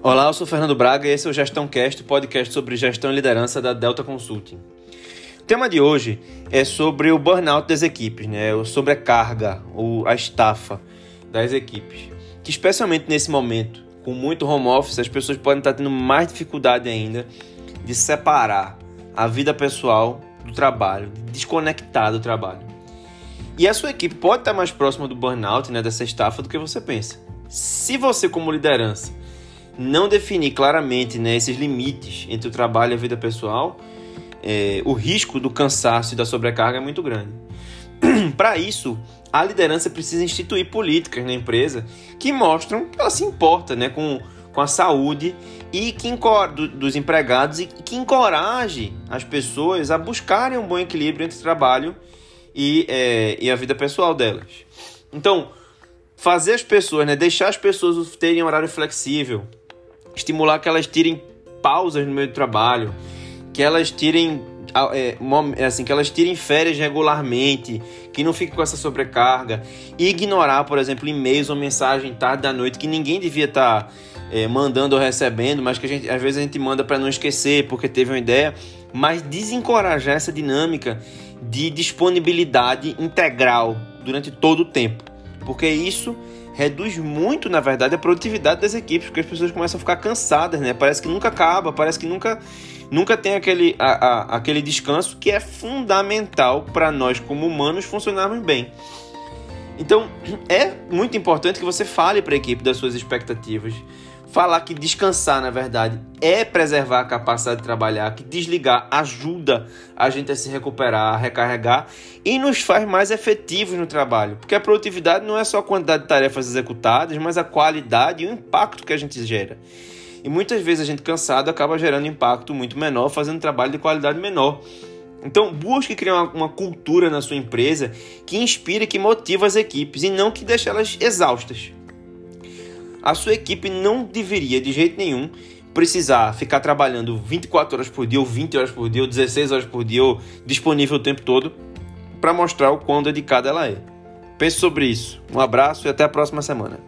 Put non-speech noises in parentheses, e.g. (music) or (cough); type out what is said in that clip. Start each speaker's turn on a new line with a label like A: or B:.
A: Olá, eu sou Fernando Braga e esse é o Gestão Cast, o podcast sobre gestão e liderança da Delta Consulting. O tema de hoje é sobre o burnout das equipes, né? O sobrecarga, a estafa das equipes. Que especialmente nesse momento, com muito home office, as pessoas podem estar tendo mais dificuldade ainda de separar a vida pessoal do trabalho, de desconectar do trabalho. E a sua equipe pode estar mais próxima do burnout, né, dessa estafa, do que você pensa. Se você, como liderança, não definir claramente né, esses limites entre o trabalho e a vida pessoal, é, o risco do cansaço e da sobrecarga é muito grande. (clears throat) Para isso, a liderança precisa instituir políticas na empresa que mostram que ela se importa né, com, com a saúde e que do, dos empregados e que encoraje as pessoas a buscarem um bom equilíbrio entre o trabalho e, é, e a vida pessoal delas. Então, fazer as pessoas, né, deixar as pessoas terem horário flexível, estimular que elas tirem pausas no meio do trabalho, que elas tirem é, é, assim, que elas tirem férias regularmente, que não fiquem com essa sobrecarga, ignorar, por exemplo, e-mails ou mensagem tarde da noite que ninguém devia estar tá, é, mandando ou recebendo, mas que a gente, às vezes a gente manda para não esquecer porque teve uma ideia, mas desencorajar essa dinâmica de disponibilidade integral durante todo o tempo, porque isso reduz muito, na verdade, a produtividade das equipes, porque as pessoas começam a ficar cansadas, né? Parece que nunca acaba, parece que nunca, nunca tem aquele, a, a, aquele descanso que é fundamental para nós, como humanos, funcionarmos bem. Então, é muito importante que você fale para a equipe das suas expectativas, falar que descansar, na verdade, é preservar a capacidade de trabalhar, que desligar ajuda a gente a se recuperar, a recarregar e nos faz mais efetivos no trabalho. Porque a produtividade não é só a quantidade de tarefas executadas, mas a qualidade e o impacto que a gente gera. E muitas vezes a gente cansado acaba gerando impacto muito menor, fazendo trabalho de qualidade menor. Então, busque criar uma, uma, cultura na sua empresa que inspire, que motive as equipes e não que deixe elas exaustas a sua equipe não deveria de jeito nenhum precisar ficar trabalhando 24 horas por dia, ou 20 horas por dia, ou 16 horas por dia, ou disponível o tempo todo, para mostrar o quão dedicada ela é. Pense sobre isso. Um abraço e até a próxima semana.